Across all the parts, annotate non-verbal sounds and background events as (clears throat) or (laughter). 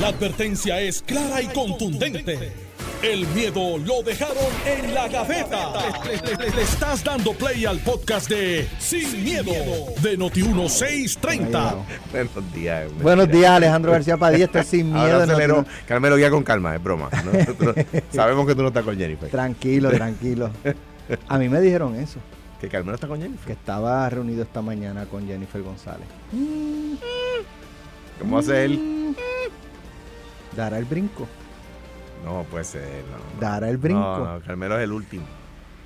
La advertencia es clara y contundente. El miedo lo dejaron en la gaveta. Le, le- le estás dando play al podcast de Sin, miedo, de Noti1630. Buenos días. hombre. Buenos días, Alejandro García Padilla. Estoy sin (laughs) miedo. No- Carmelo, ya con calma, es broma. (laughs) sabemos que tú no estás con Jennifer. tranquilo, (laughs) tranquilo. A mí me dijeron eso, Que Carmelo está con Jennifer. que estaba reunido esta mañana con Jennifer González. ¿Cómo hace él? ¿Dará el brinco? No, puede ser. No. ¿Dará el brinco? No, no, Carmelo es el último.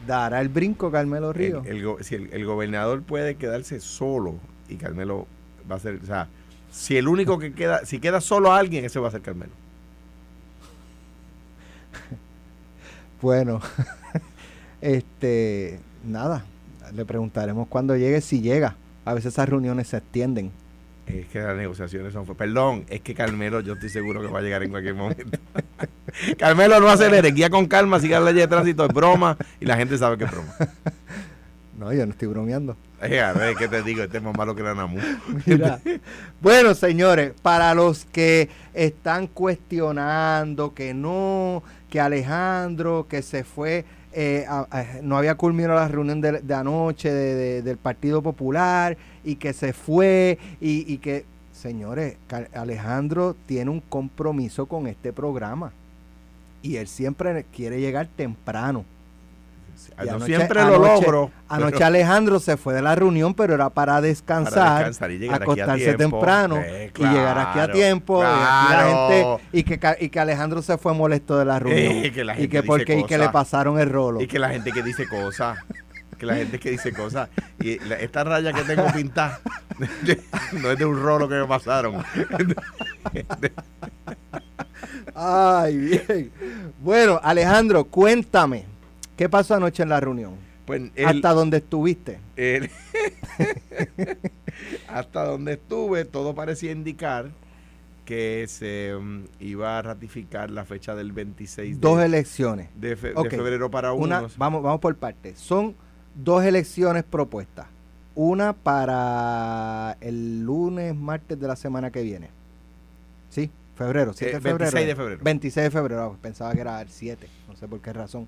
¿Dará el brinco Carmelo El, Río? el si el, el gobernador puede quedarse solo y Carmelo va a ser, o sea, si el único que queda, si queda solo alguien, ese va a ser Carmelo. (laughs) Bueno, (laughs) este, nada, le preguntaremos cuando llegue, si llega. A veces esas reuniones se extienden. Es que las negociaciones son. Perdón, es que Carmelo, yo estoy seguro que va a llegar en cualquier momento. (laughs) Carmelo, no acelere, guía con calma, siga la ley de tránsito, es broma y la gente sabe que es broma. (laughs) No, yo no estoy bromeando. Eh, a ver, ¿qué te digo? Este es más malo que la Namu. (laughs) Mira. bueno, señores, para los que están cuestionando que no, que Alejandro, que se fue, eh, no había culminado la reunión de, anoche de- de- del Partido Popular y que se fue y, y que, señores, Alejandro tiene un compromiso con este programa y él siempre quiere llegar temprano. Yo anoche- siempre lo anoche- logro. Anoche pero Alejandro se fue de la reunión, pero era para descansar, para y acostarse temprano Eh, y llegar aquí a claro, tiempo. y aquí la claro. gente- y, que, y que Alejandro se fue molesto de la reunión. Eh, (laughs) que la y que porque y que le pasaron el rolo. Y que la gente que dice cosas. Que la gente que dice cosas. Y la- esta raya que tengo pintada (laughs) no es de un rolo que me pasaron. (laughs) Ay, bien. Bueno, Alejandro, cuéntame. ¿Qué pasó anoche en la reunión? Pues el- ¿Hasta dónde estuviste? el- (laughs) hasta donde estuve, todo parecía indicar que se mm, iba a ratificar la fecha del 26 de, Dos elecciones. de fe- de febrero para Una, unos. vamos, vamos por partes. Son dos elecciones propuestas. Una para el lunes, martes de la semana que viene. ¿Sí? Febrero, 7 Eh, de febrero. 26 de febrero. 26 de febrero. Ah, Pensaba que era el 7. No sé por qué razón.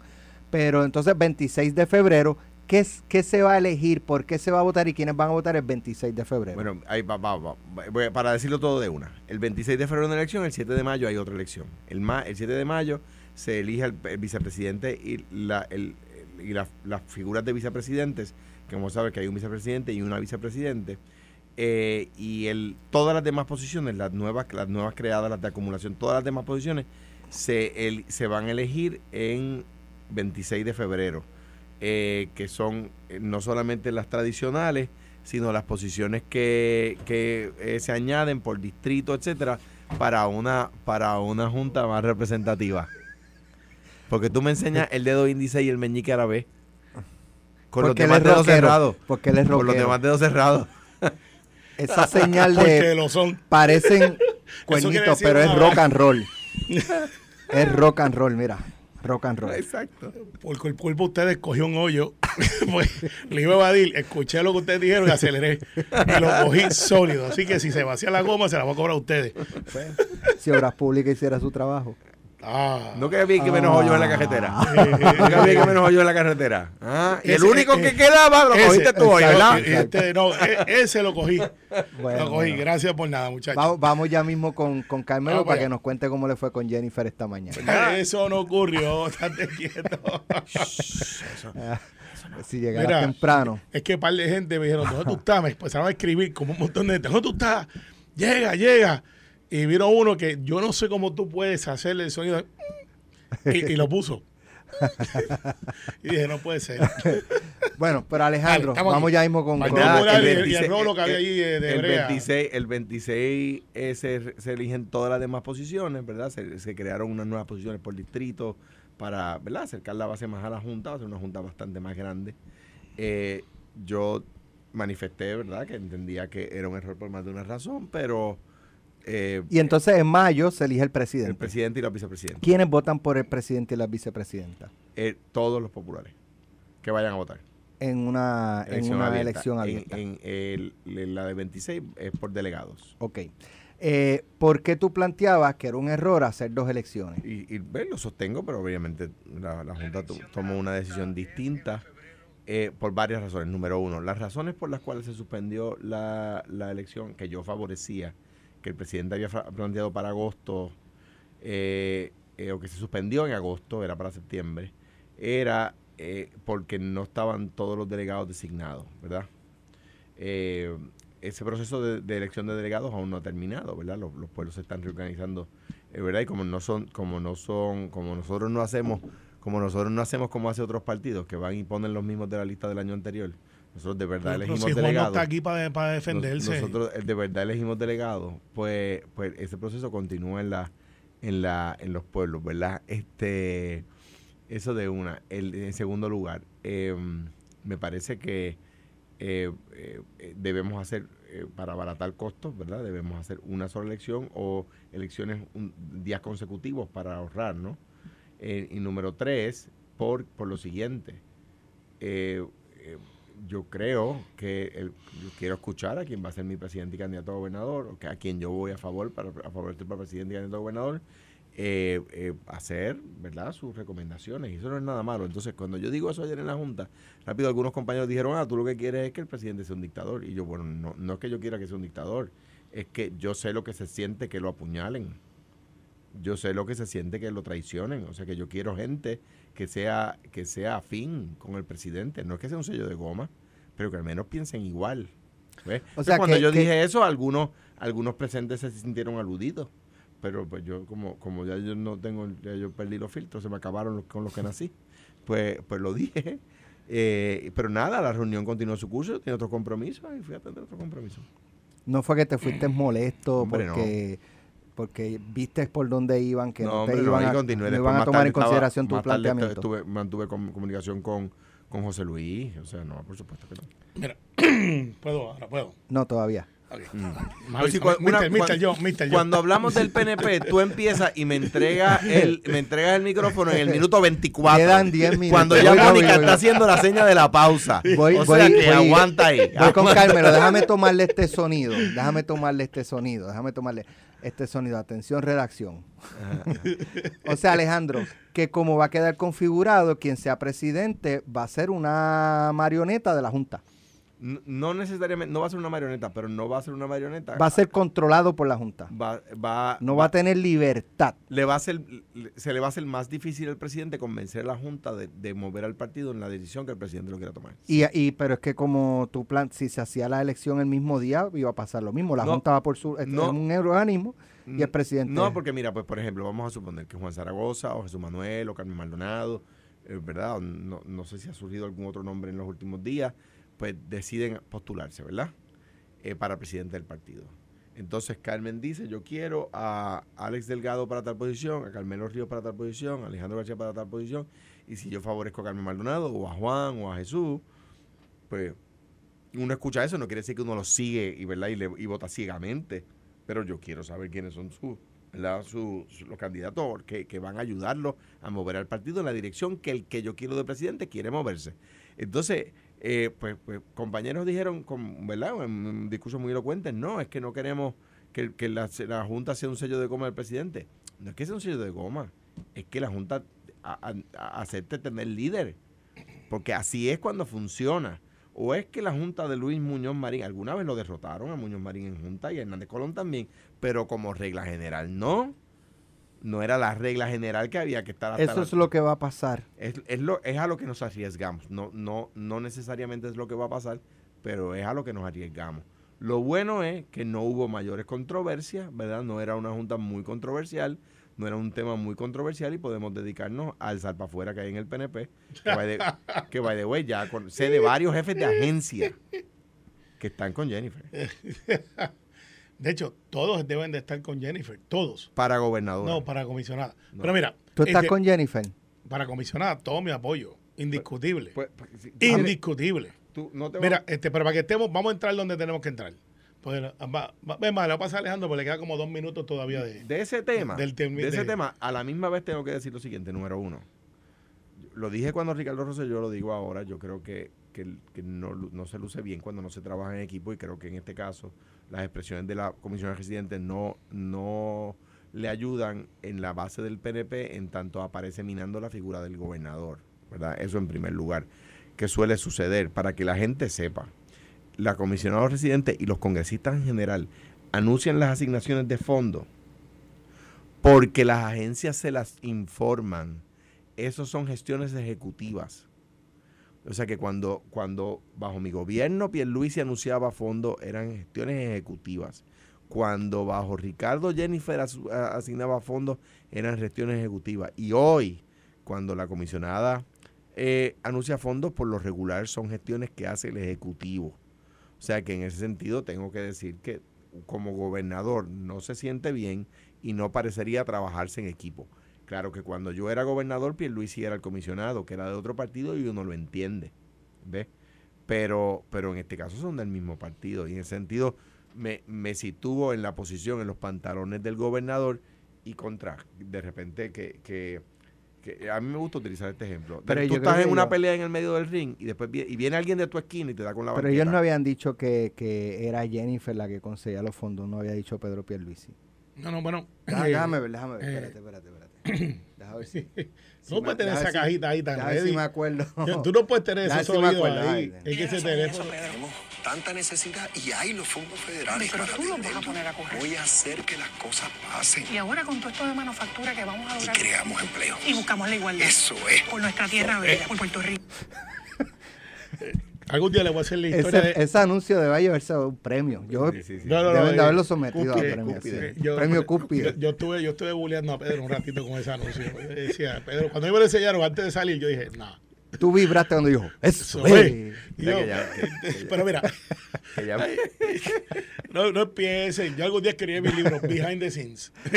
Pero entonces, 26 de febrero. ¿Qué, ¿Qué se va a elegir? ¿Por qué se va a votar? ¿Y quiénes van a votar el 26 de febrero? Bueno, ahí va, va, va. Para decirlo todo de una. El 26 de febrero hay una elección, el 7 de mayo hay otra elección. El, ma- el 7 de mayo se elige el, vicepresidente y, la, el- y la- las figuras de vicepresidentes, que como sabes que hay un vicepresidente y una vicepresidente. eh, y el, todas las demás posiciones, las nuevas, las nuevas creadas, las de acumulación, todas las demás posiciones se, el- se van a elegir en 26 de febrero, eh, que son eh, no solamente las tradicionales, sino las posiciones que, que eh, se añaden por distrito, etcétera, para una, para una junta más representativa. Porque tú me enseñas el dedo índice y el meñique árabe. Con los Porque él demás dedos cerrados. Porque él es Con los demás dedos cerrados. (laughs) Esa señal de... lo son. Parecen (laughs) cuernitos, pero es rock and roll. (laughs) es rock and roll, mira. Rock and roll. Exacto. Porque el cuerpo de ustedes cogió un hoyo. (laughs) pues le iba a evadir, escuché lo que ustedes dijeron y aceleré. Y lo cogí sólido. Así que si se vacía la goma, se la voy a cobrar a ustedes. Si Obras Públicas hiciera su trabajo. Ah. No que bien que menos hoyos en la carretera. Eh, No que bien que menos hoyos en la carretera. Ah, y el único eh, que quedaba lo ese, cogiste tú hoy. ¿verdad? Y este, no, e- ese lo cogí. Bueno, lo cogí. bueno. Gracias por nada, muchachos. Vamos, vamos ya mismo con, con Carmelo Vamos para que nos cuente cómo le fue con Jennifer esta mañana. Eso no ocurrió. (laughs) Estate quieto. si llegara Mira, temprano. Es que un par de gente me dijeron, ¿dónde tú estás? Me empezaron a escribir como un montón de gente. ¿Dónde tú estás? Llega, llega. Y vino uno que yo no sé cómo tú puedes hacerle el sonido. de- Y, y lo puso. (laughs) y dije, no puede ser. Bueno, pero Alejandro, Dale, vamos aquí. ya mismo con... Con- Popular. Nada, y el- y el rolo que había ahí de- de el. 26, el 26 eh, se, se eligen todas las demás posiciones, ¿verdad? Se, se crearon unas nuevas posiciones por distrito para, ¿verdad? Acercar la base más a la Junta, va a ser una Junta bastante más grande. Eh, yo manifesté, ¿verdad? Que entendía que era un error por más de una razón, pero eh, Y entonces en mayo se elige el presidente. el presidente y la vicepresidenta, ¿Quiénes votan por el presidente y la vicepresidenta? eh, todos los populares que vayan a votar. En una en Elección una abierta. elección En- abierta. En, el- la de 26 es por delegados. Ok. Eh, ¿Por qué tú planteabas que era un error hacer dos elecciones? Y, y ve, lo sostengo, pero obviamente la, la Junta to- tomó una decisión distinta eh, por varias razones. Número uno, las razones por las cuales se suspendió la, la elección que yo favorecía, que el presidente había planteado para agosto, eh, eh, o que se suspendió en agosto, era para septiembre, era eh, porque no estaban todos los delegados designados, ¿verdad? Eh, ese proceso de, elección de delegados aún no ha terminado, ¿verdad? Los, los pueblos se están reorganizando, ¿verdad? Y como no son, como no son, como nosotros no hacemos, como nosotros no hacemos como hace otros partidos que van y ponen los mismos de la lista del año anterior, nosotros de verdad Pero elegimos si Juan no delegados. está aquí para, para Nos- defenderse. Nosotros de verdad elegimos delegados, pues, pues ese proceso continúa en la, en la, en los pueblos, ¿verdad? Este, eso de una. El, en segundo lugar, eh, me parece que eh, eh, debemos hacer eh, para abaratar costos, ¿verdad? Debemos hacer una sola elección o elecciones un, días consecutivos para ahorrar, ¿no? Eh, y número tres, por, por lo siguiente. eh, eh, yo creo que yo quiero escuchar a quien va a ser mi presidente y candidato a gobernador, a quien yo voy a favor para a favorecer para presidente y candidato a gobernador, eh, eh, hacer verdad sus recomendaciones. Y eso no es nada malo. Entonces, cuando yo digo eso ayer en la Junta, rápido algunos compañeros dijeron, ah, tú lo que quieres es que el presidente sea un dictador. Y yo, bueno, no, no es que yo quiera que sea un dictador, es que yo sé lo que se siente que lo apuñalen. Yo sé lo que se siente que lo traicionen. O sea que yo quiero gente que sea, que sea afín con el presidente. No es que sea un sello de goma, pero que al menos piensen igual. ¿ves? O sea, cuando que- yo que- dije eso, algunos, algunos presentes se sintieron aludidos. Pero pues yo, como, como ya yo no tengo, ya yo perdí los filtros, se me acabaron los, con los que nací. Pues, pues lo dije. (laughs) Eh, pero nada, la reunión continuó su curso, tiene otro compromiso y fui a atender otro compromiso. No fue que te fuiste molesto Hombre, no. Porque, viste por dónde iban, que no, no, te hombre, iban, a, continué. no Después, iban a tomar en estaba- consideración tu planteamiento. estuve- mantuve com- comunicación con, con José Luis. O sea, no, por supuesto que no. Mira, (clears throat) puedo, ahora puedo. No, todavía. Mm. Una- Mister, Mister, yo, Mister, yo. Cuando hablamos del PNP, tú empiezas y me entregas (laughs) el, me entregas el micrófono en el minuto 24. Quedan 10 minutos. Cuando ya Voy, Mónica voy, está voy. haciendo la seña de la pausa. Voy- o voy- sea que voy- aguanta ahí. Voy con aguanta. Carmelo, déjame tomarle este sonido. Déjame tomarle este sonido. Déjame tomarle este sonido. Atención, redacción. O sea, Alejandro, que como va a quedar configurado, quien sea presidente va a ser una marioneta de la Junta. No, necesariamente, no va a ser una marioneta, pero no va a ser una marioneta. Va a ser controlado por la Junta. Va, va- No va a tener libertad. le va a ser, se le va a hacer más difícil al presidente convencer a la Junta de, de mover al partido en la decisión que el presidente lo quiera tomar. Y, y pero es que como tu plan, si se hacía la elección el mismo día, iba a pasar lo mismo. La No, Junta va por su, no. un organismo y el presidente. No, porque mira, pues por ejemplo, vamos a suponer que Juan Zaragoza o Jesús Manuel o Carmen Maldonado, eh, ¿verdad? No, no sé si ha surgido algún otro nombre en los últimos días, pues deciden postularse, ¿verdad? Eh, para presidente del partido. Entonces Carmen dice, yo quiero a Alex Delgado para tal posición, a Carmelo Ríos para tal posición, a Alejandro García para tal posición, y si yo favorezco a Carmen Maldonado o a Juan o a Jesús, pues uno escucha eso, no quiere decir que uno lo sigue y, ¿verdad? y, le- y vota ciegamente, pero yo quiero saber quiénes son sus. Su- su- los candidatos que, que van a ayudarlo a mover al partido en la dirección que el que yo quiero de presidente quiere moverse. Entonces, eh, pues, pues compañeros dijeron, con, ¿verdad? En un discurso muy elocuente, no, es que no queremos que, la, la Junta sea un sello de goma del presidente. No es que sea un sello de goma, es que la Junta a- acepte tener líder, porque así es cuando funciona. O es que la Junta de Luis Muñoz Marín, alguna vez lo derrotaron a Muñoz Marín en Junta y a Hernández Colón también, pero como regla general no. No era la regla general que había que estar hasta Eso la- es lo que va a pasar. es, es lo, es a lo que nos arriesgamos. No, no, no necesariamente es lo que va a pasar, pero es a lo que nos arriesgamos. Lo bueno es que no hubo mayores controversias, ¿verdad? No era una junta muy controversial, no era un tema muy controversial y podemos dedicarnos al salpa afuera que hay en el PNP, que by the, que by the way, ya con- sé de varios jefes de agencia que están con Jennifer (laughs) De hecho, todos deben de estar con Jennifer, todos. para gobernadora. No, para comisionada. No. Pero mira, ¿Tú estás este, con Jennifer? para comisionada, todo mi apoyo. Indiscutible. Pues, pues, si- Indiscutible. tú no te vas- Mira, este, pero para que estemos, vamos a entrar donde tenemos que entrar. Pues, va, va, ven, más, le va a pasar a Alejandro, porque le queda como dos minutos todavía de. de ese tema, del tem- de ese de- tema, a la misma vez tengo que decir lo siguiente, número uno. Lo dije cuando Ricardo Rosselló, lo digo ahora, yo creo que que, no, se luce bien cuando no se trabaja en equipo y creo que en este caso las expresiones de la comisión residente no, no le ayudan en la base del PNP en tanto aparece minando la figura del gobernador, ¿verdad? Eso en primer lugar, que suele suceder para que la gente sepa. La comisionada residente y los congresistas en general anuncian las asignaciones de fondos porque las agencias se las informan. Esas son gestiones ejecutivas. O sea que cuando, cuando bajo mi gobierno Pierluisi anunciaba fondos eran gestiones ejecutivas. Cuando bajo Ricardo Jennifer asignaba fondos eran gestiones ejecutivas. Y hoy, cuando la comisionada eh, anuncia fondos, por lo regular son gestiones que hace el Ejecutivo. O sea que en ese sentido tengo que decir que como gobernador no se siente bien y no parecería trabajarse en equipo. Claro que cuando yo era gobernador, Pierluisi era el comisionado, que era de otro partido y uno lo entiende, ¿ves? Pero, pero en este caso son del mismo partido y en ese sentido me, me sitúo en la posición, en los pantalones del gobernador y contra, de repente que, que, que a mí me gusta utilizar este ejemplo. Pero Tú estás en una yo- pelea en el medio del ring y después vie- y viene alguien de tu esquina y te da con la Pero ellos no habían dicho que, que era Jennifer la que conseguía los fondos, no había dicho Pedro Pierluisi. No, no, bueno. Eh, déjame ver, déjame ver, eh, espérate, espérate, espérate. (coughs) Ver si, no puedes tener esa cajita ahí tan ver si ready. me acuerdo. (laughs) Tú no puedes tener ese sonido acuerdo. ahí. Es que ese teléfono. Tenemos tanta necesidad y hay los fondos federales Pero para tú los vas a poner a correr. Voy a hacer que las cosas pasen Y ahora con todo esto de manufactura que vamos a y lograr creamos empleos. y buscamos la igualdad Eso es. por nuestra tierra bella, por Puerto Rico. (laughs) Algún día le voy a hacer la historia Ese, de. ese anuncio debe llevarse un premio. Yo, Sí, sí, sí. No, no, no, deben de eh, haberlo sometido Cúspide, a premio. cúspide. sí. premio Cúspide. Yo, yo estuve, yo estuve bulleando a Pedro un ratito con ese anuncio. Yo decía, Pedro, cuando yo me lo enseñaron antes de salir, yo dije, no. Tú vibraste cuando dijo, eso Eso es. es. O sea Yo- que ya- (laughs) que- que ya- pero mira, no, no empiecen. Yo algún día escribí mi libro, Behind the Scenes. (laughs)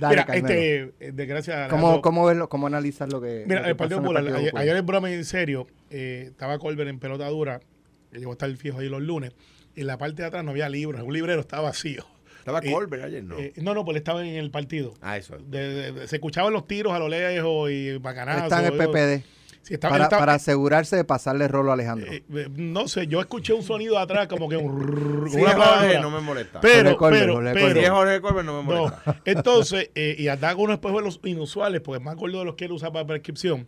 Dale, mira, Carmelo. este, eh, de gracias a ¿Cómo, cómo, verlo, ¿Cómo analizar lo que Mira, lo que el Partido Popular, ayer, ayer en broma en serio, eh, estaba Colbert en pelota dura, que llegó a estar fijo ahí los lunes, y en la parte de atrás no había libros, un librero estaba vacío. Estaba Y- Colbert ayer, ¿no? Eh, no, no, pues él estaba en el partido. ah, eso. De- de- de- se escuchaban los tiros a lo lejos y bacanazos. Está en el. PPD. Sí, para, asegurarse de pasarle rolo a Alejandro. eh, eh, no sé, yo escuché un sonido atrás como que un... (laughs) Si una es Jorge, palabra. no me molesta. Pero, Jorge Colbert, pero, Jorge pero, si es Jorge Colbert, no me No, molesta. (laughs) entonces, eh, y con unos espejos de los inusuales, porque me acuerdo de los que él usaba para prescripción.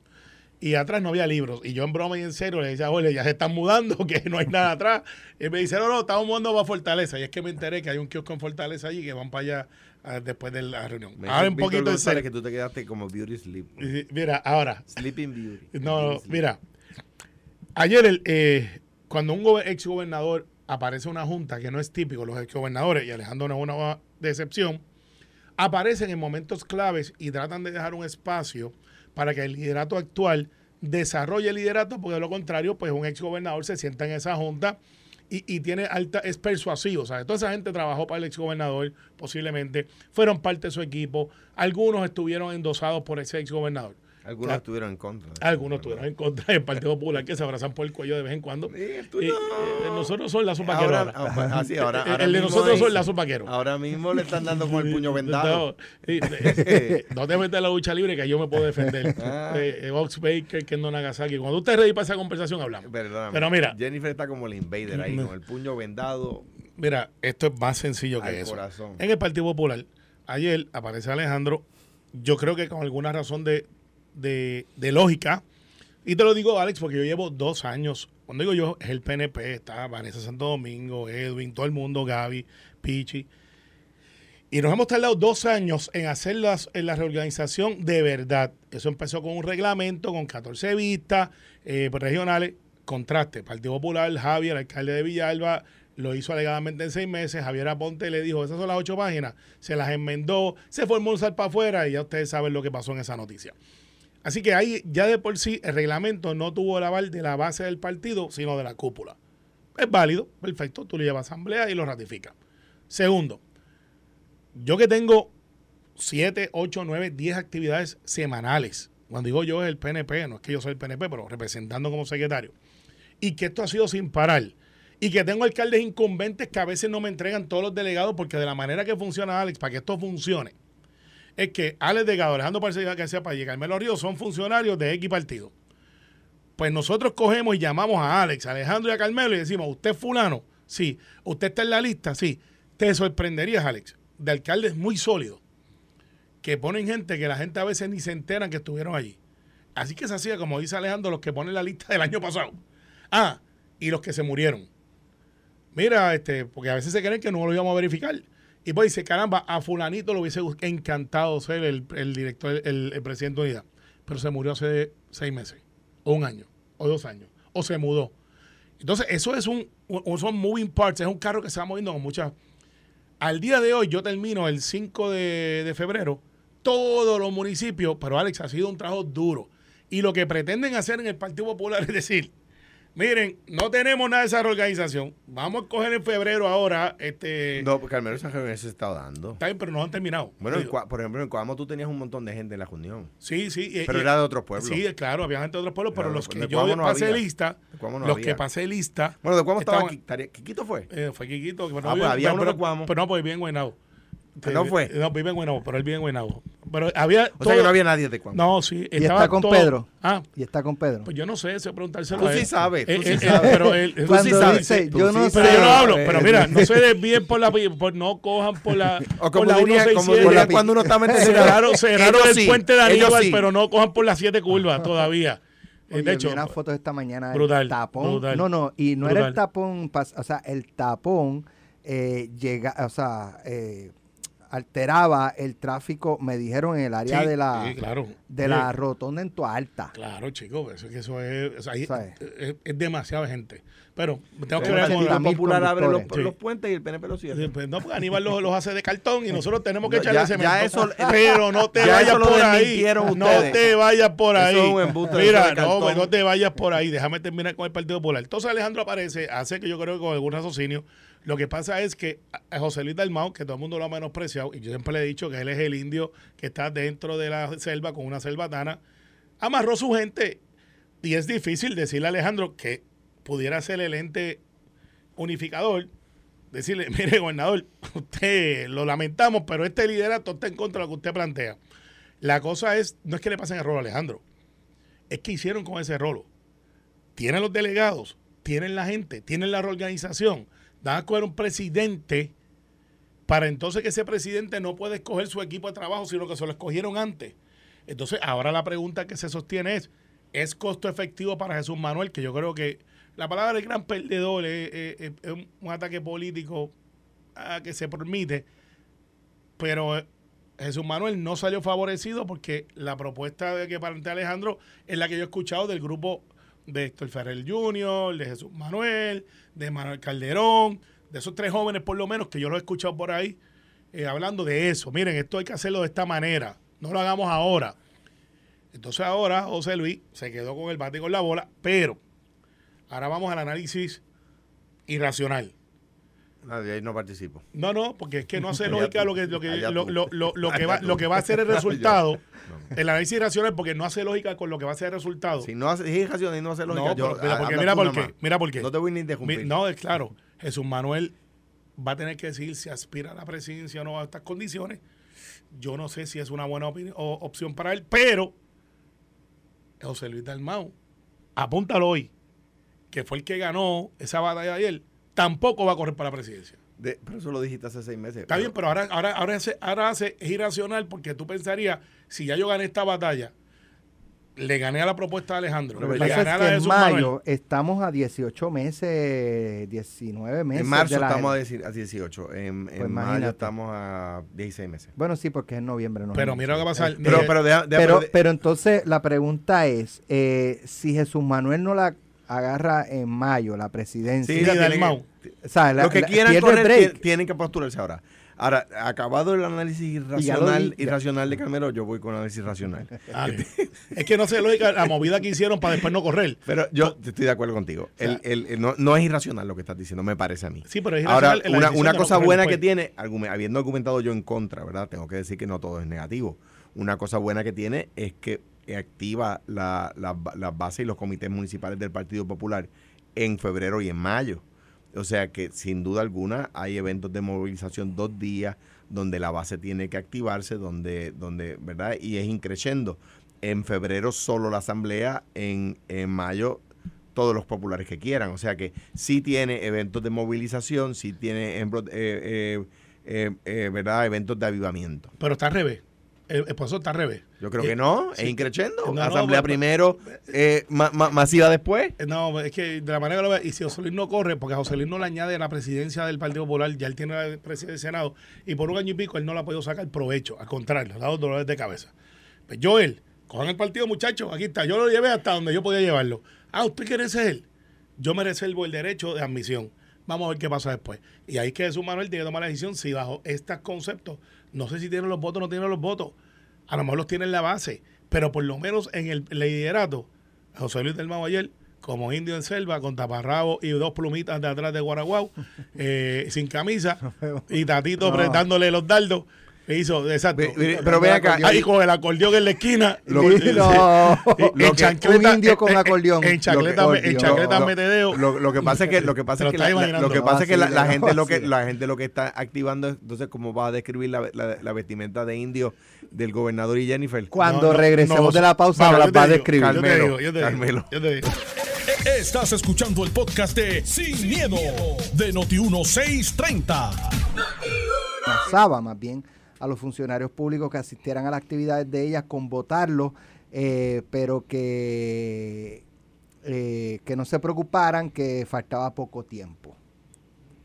Y atrás no había libros. Y yo en broma y en serio le decía, oye, ya se están mudando, (laughs) que no hay nada atrás. Y me dice, no, no, estamos mudando para Fortaleza. Y es que me enteré que hay un kiosco en Fortaleza allí que van para allá ah, después de la reunión. Me Ahora un poquito en serio. que tú te quedaste como Beauty Sleep. Mira, ahora, Sleeping Beauty. no, Beauty mira, ayer el, eh, cuando un ex gobernador aparece en una junta, que no es típico, los ex gobernadores, y Alejandro no es una decepción, aparecen en momentos claves y tratan de dejar un espacio para que el liderato actual desarrolle el liderato, porque de lo contrario, pues un ex gobernador se sienta en esa junta y, y tiene alta, es persuasivo. O sea, toda esa gente trabajó para el ex gobernador, posiblemente, fueron parte de su equipo, algunos estuvieron endosados por ese ex gobernador. Algunos Claro. estuvieron en contra. Algunos estuvieron en contra del Partido Popular que se abrazan por el cuello de vez en cuando. Sí, tuyo. eh, nosotros son lazos vaqueros Ahora, ahora. (laughs) ah, así, ahora, ahora el de nosotros es- son lazos vaqueros. Ahora mismo le están dando con el (laughs) puño vendado. No, eh, (laughs) no te metas en la lucha libre que yo me puedo defender. Ah. eh, eh, Ox Baker, Kendo Nagasaki. Cuando usted ready para esa conversación, hablamos. Perdóname. Pero mira. Jennifer está como el invader ahí, No. con el puño vendado Mira, esto es más sencillo que eso. corazón. En el Partido Popular, ayer aparece Alejandro, yo creo que con alguna razón de, de- lógica, y te lo digo, Alex, porque yo llevo dos años, cuando digo yo, es el PNP, está Vanessa Santo Domingo, Edwin, todo el mundo, Gaby, Pichi, y nos hemos tardado dos años en hacer las, en la reorganización de verdad. Eso empezó con un reglamento, con 14 vistas eh, regionales, contraste. Partido Popular, Javier, alcalde de Villalba, lo hizo alegadamente en seis meses. Javier Aponte le dijo, esas son las ocho páginas, se las enmendó, se formó un para afuera y ya ustedes saben lo que pasó en esa noticia. Así que ahí ya de por sí el reglamento no tuvo el aval de la base del partido, sino de la cúpula. Es válido, perfecto, tú lo llevas a asamblea y lo ratificas. Segundo, yo que tengo 7, 8, 9, 10 actividades semanales. Cuando digo yo es el PNP, no es que yo soy el PNP, pero representando como secretario. Y que esto ha sido sin parar. Y que tengo alcaldes incumbentes que a veces no me entregan todos los delegados porque de la manera que funciona Alex, para que esto funcione, es que Alex Delgado, Alejandro Parcela García Palle y Carmelo Ríos son funcionarios de X partido. Pues nosotros cogemos y llamamos a Alex, Alejandro y a Carmelo y decimos, ¿usted es fulano? Sí. ¿Usted está en la lista? Sí. Te sorprenderías, Alex, de alcaldes muy sólidos que ponen gente que la gente a veces ni se enteran que estuvieron allí. Así que se hacía, como dice Alejandro, los que ponen la lista del año pasado. Ah, y los que se murieron. Mira, este, porque a veces se creen que no lo íbamos a verificar. Y pues dice, caramba, a fulanito lo hubiese encantado ser el, el director, el, presidente de unidad. Pero se murió hace seis meses, o un año, o dos años, o se mudó. Entonces, eso es un, un- son moving parts, es un carro que se va moviendo con muchas... Al día de hoy, yo termino el 5 de, de febrero, todos los municipios, pero Alex, ha sido un trabajo duro. Y lo que pretenden hacer en el Partido Popular es decir, miren, no tenemos nada de esa organización, vamos a coger en febrero ahora, este... No, porque Carmelo esa reunión se está dando. Está bien, pero no han terminado. Bueno, en por ejemplo, en Coamo tú tenías un montón de gente en la reunión. Sí, sí. y- Pero y- era de otros pueblos. Sí, claro, había gente de otros pueblos, pero los que. De yo Cuamo no pasé había. lista, Cuamo no los había. que pasé lista. Bueno, de Cuamo estaba. Tarea- ¿Quiquito fue? eh, fue Quiquito. Ah, pues había uno pero, de Cuamo. Pero no, pues vive en Guaynabo. Ah, ¿no fue? No, vive en Guaynabo, pero él vive en Guaynabo. Pero había. O sea que no había nadie de Cuamo. No, sí. Y está con todo- Pedro. Ah, Y está con Pedro. pues yo no sé, eso preguntárselo Tú a él. sí sabes, tú Eh, sí eh, sabes. Pero él, Tú sí sabes, dice, tú yo sí no pero sé. yo no hablo, Eh, pero mira, no se (laughs) desvíen por la por no cojan por la (laughs) O por como la diría, como 167. diría cuando uno está metiendo cerraron, cerraron el sí, puente de Aníbal, sí. pero no cojan por las siete curvas todavía. Eh, (laughs) Oye, de vi hecho, unas fotos esta mañana del brutal, tapón. brutal, no, no, y no era el tapón, o sea, el tapón eh, llega, o sea, eh, alteraba el tráfico, me dijeron, en el área sí, de la sí, claro. de Sí, la rotonda en Toalta. Claro, chicos, eso, es que eso es, ahí- ¿Sabes? es, es demasiada gente. Pero tengo que ver con el Popular abre los, puentes y el PNP los cierra. Sí, pues no, porque Aníbal los, los hace de cartón y nosotros tenemos que No, echarle ya- cemento. ya eso- (laughs) pero no te ya vayas por ahí. No te vayas por ahí. Mira, no, pues no te vayas por ahí. Déjame terminar con el Partido Popular. Entonces Alejandro aparece, hace que yo creo que con algún raciocinio. Lo que pasa es que José Luis Dalmau, que todo el mundo lo ha menospreciado, y yo siempre le he dicho que él es el indio que está dentro de la selva con una selvatana, amarró su gente. Y es difícil decirle a Alejandro que pudiera ser el ente unificador, decirle, (laughs) mire, gobernador, usted lo lamentamos, pero este liderato está en contra de lo que usted plantea. La cosa es, no es que le pasen el rolo a Alejandro, es que hicieron con ese rolo. Tienen los delegados, tienen la gente, tienen la organización, van a coger un presidente para entonces que ese presidente no puede escoger su equipo de trabajo, sino que se lo escogieron antes. Entonces, ahora la pregunta que se sostiene es, ¿es costo efectivo para Jesús Manuel? Que yo creo que la palabra del gran perdedor es, un, ataque político ah, que se permite, pero eh, Jesús Manuel no salió favorecido porque la propuesta de que plantea Alejandro es la que yo he escuchado del grupo de Héctor Ferrer Jr., de Jesús Manuel, de Manuel Calderón, de esos tres jóvenes por lo menos que yo los he escuchado por ahí eh, hablando de eso. Miren, esto hay que hacerlo de esta manera, no lo hagamos ahora. Entonces ahora José Luis se quedó con el bate y con la bola, pero ahora vamos al análisis irracional. Nadie ahí no participo. No, no, porque es que no hace (laughs) lógica lo que, lo que, lo, lo- lo- lo que (laughs) va, lo que va a ser el (laughs) resultado, No. el análisis irracional, porque no hace lógica con lo que va a ser el resultado. Si no hace, es irracional y no hace lógica, No, yo, mira, porque mira por qué, mira por qué. No te voy ni a Mi- interrumpir. no, es claro, Jesús Manuel va a tener que decir si aspira a la presidencia o no a estas condiciones. Yo no sé si es una buena opini- o- opción para él, pero José Luis Dalmau, apúntalo hoy, que fue el que ganó esa batalla ayer, tampoco va a correr para la presidencia. De- pero eso lo dijiste hace seis meses. Está bien, pero ahora, ahora, ahora, hace, ahora hace, es irracional porque tú pensarías, si ya yo gané esta batalla, le gané a la propuesta de Alejandro, que le gané pasa a la que de en Jesús Manuel. mayo estamos a 18 meses, 19 meses. En marzo de la- estamos a, decir, a 18. En, en Pues mayo imagínate. estamos a 16 meses. Bueno, sí, porque es en noviembre. no Pero en mira lo que va a pasar. Pero, pero, deja- deja- pero, pero- pero entonces la pregunta es, eh, si Jesús Manuel no la agarra en mayo, la presidencia, sí, la tienen o sea, la- los que la- quieran el correr tienen que postularse ahora. Ahora, acabado el análisis irracional, irracional de Carmelo, yo voy con análisis racional. Ah, es que no sé lógica la movida que hicieron para después no correr. Pero yo estoy de acuerdo contigo. El- el- el- no, no es irracional lo que estás diciendo, me parece a mí. Sí, pero es Ahora, irracional la una, no cosa buena después. que tiene, habiendo argumentado yo en contra, ¿verdad? Tengo que decir que no todo es negativo. Una cosa buena que tiene es que activa la- la- bases y los comités municipales del Partido Popular en febrero y en mayo. O sea que sin duda alguna hay eventos de movilización dos días donde la base tiene que activarse, donde, donde ¿verdad? Y es increciendo. En febrero solo la asamblea, en, en mayo todos los populares que quieran. O sea que sí tiene eventos de movilización, sí tiene eh, eh, eh, eh, ¿verdad? eventos de avivamiento. Pero está al revés. El, proceso está al revés. Yo creo Eh, que no, sí. es increchendo. No, Asamblea primero, eh, ma- ma- masiva después. Eh, No, es que de la manera que lo ve, y si José Luis no corre, porque a José Luis no le añade la presidencia del Partido Popular, ya él tiene la presidencia del Senado, y por un año y pico él no la ha podido sacar provecho, al contrario, le ha dado dolores de cabeza. Pues Joel, cojan el partido, muchachos, aquí está, yo lo llevé hasta donde yo podía llevarlo. Ah, ¿usted quiere ser él? Yo me reservo el derecho de admisión. Vamos a ver qué pasa después. Y ahí es que Jesús Manuel tiene que tomar la decisión si bajo estos conceptos, no sé si tienen los votos o no tienen los votos, a lo mejor los tiene en la base, pero por lo menos en el liderato, José Luis del Mau ayer, como indio en selva, con taparrabo y dos plumitas de atrás de Guaraguao, (laughs) eh, sin camisa, y Tatito apretándole los dardos. Hizo, exacto. Ve- pero ve acá, Ahí con el acordeón en la esquina. Lo- (laughs) y- no. y- Lo en que- chancleta- un indio con en- en- acordeón. En chancleta, en que- chancleta lo- metedeo. Lo, lo que pasa es que lo que pasa Te es lo que la, la- lo que pasa es que la, la gente lo que la gente lo que está activando es entonces cómo va a describir la, la- la vestimenta de indio del gobernador y Jennifer. Cuando No, no, regresemos no, de la pausa yo las va a describir. Yo te Carmelo, digo, yo te digo, Carmelo. yo te digo. Estás escuchando el podcast de Sin, miedo, de Noti1630. amenazaba más bien a los funcionarios públicos que asistieran a las actividades de ellas con votarlos, eh, pero que, eh, que no se preocuparan que faltaba poco tiempo.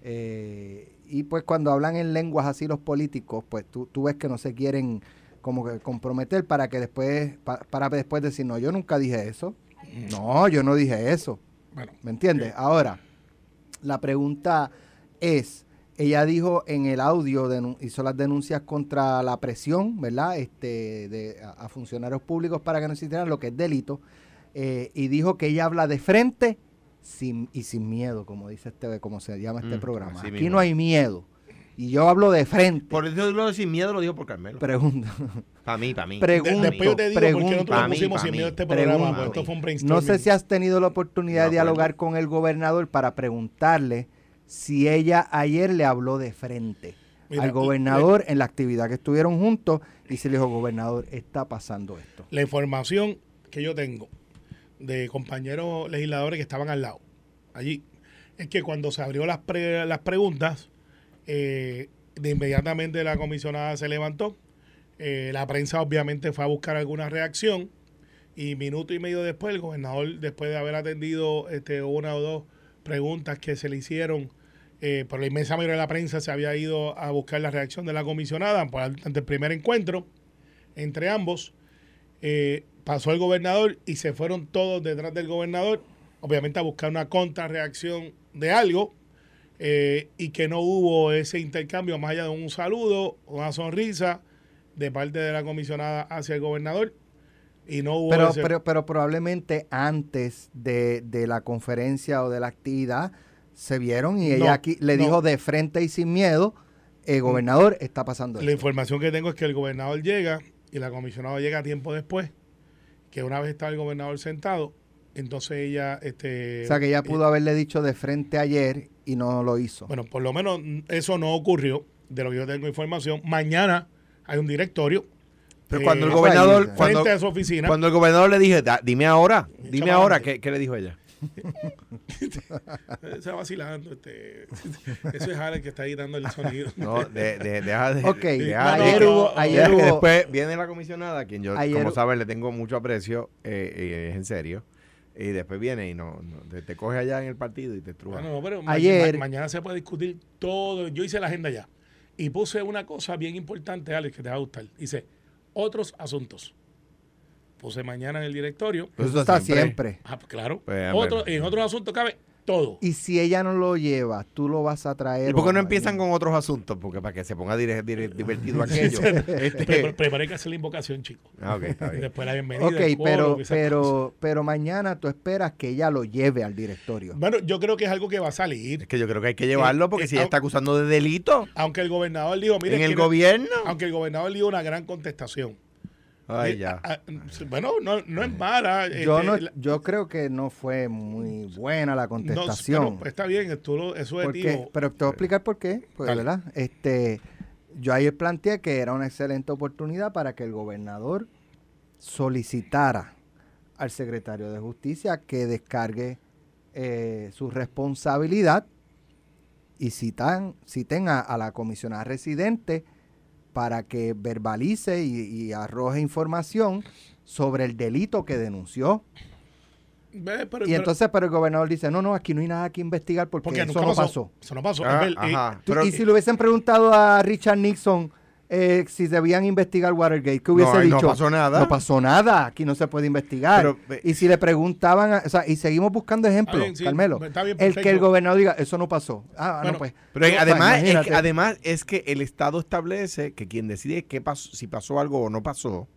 Eh, y pues cuando hablan en lenguas así los políticos, pues tú, tú ves que no se quieren como que comprometer para que después, pa- para después decir, no, yo nunca dije eso. No, yo no dije eso. Bueno, ¿Me entiendes? Ahora, la pregunta es, ella dijo en el audio, hizo las denuncias contra la presión, ¿verdad? Este, de, a, a funcionarios públicos para que no existieran lo que es delito, eh, y dijo que ella habla de frente sin, y sin miedo, como dice este, como se llama este Mm, programa. Aquí mismo. no hay miedo. Y yo hablo de frente. Por eso lo de sin miedo lo dijo por Carmelo. Pregunta. Para mí, para mí. De- pregunto, después yo te digo por qué nosotros mí, sin miedo este programa, Pregunto. esto fue un No sé si has tenido la oportunidad De dialogar con el gobernador para preguntarle si ella ayer le habló de frente Mira, al gobernador en la actividad que estuvieron juntos y se le dijo, gobernador, está pasando esto. la información que yo tengo de compañeros legisladores que estaban al lado allí es que cuando se abrió las, pre- las preguntas, eh, de inmediatamente la comisionada se levantó. Eh, la prensa obviamente fue a buscar alguna reacción y minuto y medio después el gobernador, después de haber atendido este, una o dos preguntas que se le hicieron, eh, por la inmensa mayoría de la prensa se había ido a buscar la reacción de la comisionada ante el primer encuentro entre ambos. Eh, pasó el gobernador y se fueron todos detrás del gobernador, obviamente a buscar una contrarreacción de algo, eh, y que no hubo ese intercambio más allá de un saludo, una sonrisa de parte de la comisionada hacia el gobernador, y no hubo Pero, ese- pero, pero probablemente antes de, de la conferencia o de la actividad se vieron y ella No, aquí le no. dijo de frente y sin miedo, eh, gobernador, está pasando La esto. información que tengo es que el gobernador llega y la comisionada llega tiempo después, que una vez está el gobernador sentado, entonces ella... Este, O sea que ella pudo haberle dicho de frente ayer y no lo hizo. Bueno, por lo menos eso no ocurrió, de lo que yo tengo información. Mañana hay un directorio. Pero eh, cuando el Eso gobernador, cuando, frente a su oficina. cuando el gobernador le dije, "Da- dime ahora, dime ahora. ¿qué, qué le dijo ella? (laughs) Se va vacilando. Este, eso es Alex que está ahí dando el sonido. (laughs) No, de, de- deja de. Ok, deja no, de- ayer hubo, ayer hubo- después viene la comisionada, a quien yo, Ayer como sabes, le tengo mucho aprecio, eh, eh, es en serio. Y después viene y no, no, te, te coge allá en el partido y te estruja. Bueno, no, pero ma- Ayer- ma- mañana se puede discutir todo. Yo hice la agenda ya. Y puse una cosa bien importante, Alex, que te va a gustar. Dice, otros asuntos. Puse mañana en el directorio. Pues Eso está siempre. Ah, pues claro. Pues, Otro- en otros asuntos cabe todo. Y si ella no lo lleva, tú lo vas a traer. ¿Y por qué no empiezan con otros asuntos? Porque para que se ponga dire- dire- divertido aquello. (laughs) Este- Pre- Preparé que hacer la invocación, chicos. Ah, ok, está Y bien. después la bienvenida. Ok, el coro, pero, esas cosas. pero, pero mañana tú esperas que ella lo lleve al directorio. Bueno, yo creo que es algo que va a salir. Es que yo creo que hay que llevarlo porque eh, si ella está acusando de delito Aunque el gobernador dijo, mire, en el gobierno. aunque el gobernador dio una gran contestación. Ay, Eh, ya. ah, ah, bueno, no, no es mala. Yo, este, no, la- yo creo que no fue muy buena la no, contestación. pero, está bien, tú lo- eso es Porque- tío. pero te voy a explicar por qué. Pues. ¿verdad? Este, yo ayer planteé que era una excelente oportunidad para que el gobernador solicitara al secretario de Justicia que descargue eh, su responsabilidad y citan, citen a, a la comisionada residente para que verbalice y, y arroje información sobre el delito que denunció. Pero- Y entonces, pero el gobernador dice, no, no, aquí no hay nada que investigar porque, porque eso no pasó. pasó. Eso no pasó. Ah. Tú- Pero- y si le hubiesen preguntado a Richard Nixon eh, si debían investigar Watergate, ¿qué hubiese ahí no dicho? pasó nada. No pasó nada, aquí no se puede investigar. Pero, y si le preguntaban, a- o sea, y seguimos buscando ejemplos, bien, sí, Carmelo. está bien, el que el gobernador diga, eso no pasó. Ah, Bueno, no, pues. Pero no, además, es que, además es que el Estado establece que quien decide qué pasó, si pasó algo o no pasó,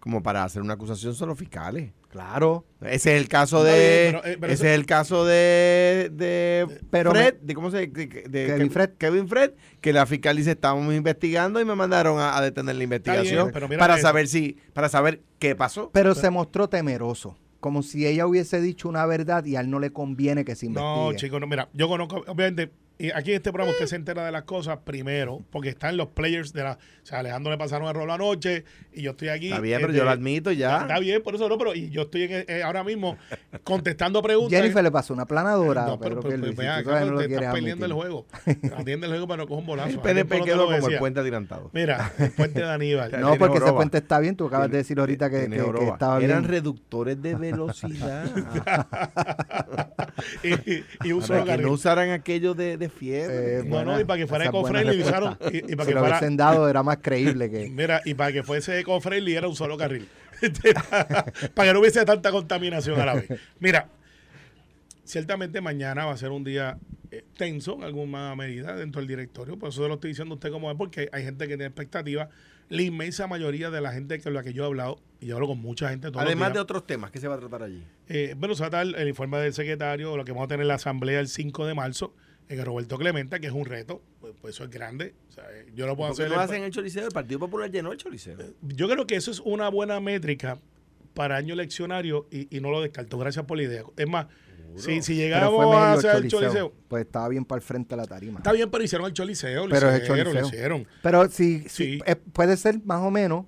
como para hacer una acusación son los fiscales. Claro. Ese es el caso de. bien, pero, eh, pero ese eso- es el caso de. de Pero Fred. De, ¿Cómo se de, de- Kevin Kev- Fred. Kevin Fred. Que la fiscal dice: Estábamos investigando y me mandaron a, a detener la investigación. pero mira para eso. saber si. Para saber qué pasó. Pero se mostró temeroso. Como si ella hubiese dicho una verdad y a él no le conviene que se investigue. No, chicos, no, mira, yo conozco, obviamente, y aquí en este programa usted se entera de las cosas primero, porque están los players de la. O sea, Alejandro le pasaron el rol anoche y yo estoy aquí. Está bien, eh, pero de- yo lo admito ya. Está bien, por eso no, pero y yo estoy en- eh, ahora mismo contestando preguntas. Jennifer le pasó una planadora. No, pero, pero, ven tú acá, no te estás perdiendo el juego. (laughs) Atiende el juego para no coger un bolazo. El PNP quedó como el puente adelantado. Mira, (laughs) el puente de Aníbal. No, porque ese puente está bien. Tú acabas de decir ahorita que, que- que estaba Eran bien. reductores de velocidad. (laughs) y, y- para que no usaran aquello de, de fiebre. Eh, no, buena- no, y para que fuera eco-friendly, usaron- y- y para si que lo fuera- hubiesen dado era más creíble que... Mira, y para que fuese eco-friendly era un solo carril. (laughs) para que no hubiese tanta contaminación a la vez. Mira, ciertamente mañana va a ser un día eh, tenso en alguna medida dentro del directorio. Por eso lo estoy diciendo a usted como es, porque hay gente que tiene expectativas. La inmensa mayoría de la gente con la que yo he hablado, y yo hablo con mucha gente todos Además los de otros temas, ¿qué se va a tratar allí? eh, bueno, se va a dar el informe del secretario, lo que vamos a tener en la asamblea el 5 de marzo, en el Roberto Clemente, que es un reto, pues, pues eso es grande. O sea, eh, yo lo puedo ¿Por qué hacer. no el- hacen el Choliseo? El Partido Popular llenó el Choliseo. yo creo que eso es una buena métrica para año eleccionario y, y no lo descarto. Gracias por la idea. Es más, si, si llegamos a hacer el choliseo. Pues estaba bien para el frente de la tarima. está bien, pero hicieron el choliseo. Lo Pero es el hicieron, lo choliseo. hicieron. Pero sí, sí, Sí. eh, puede ser más o menos,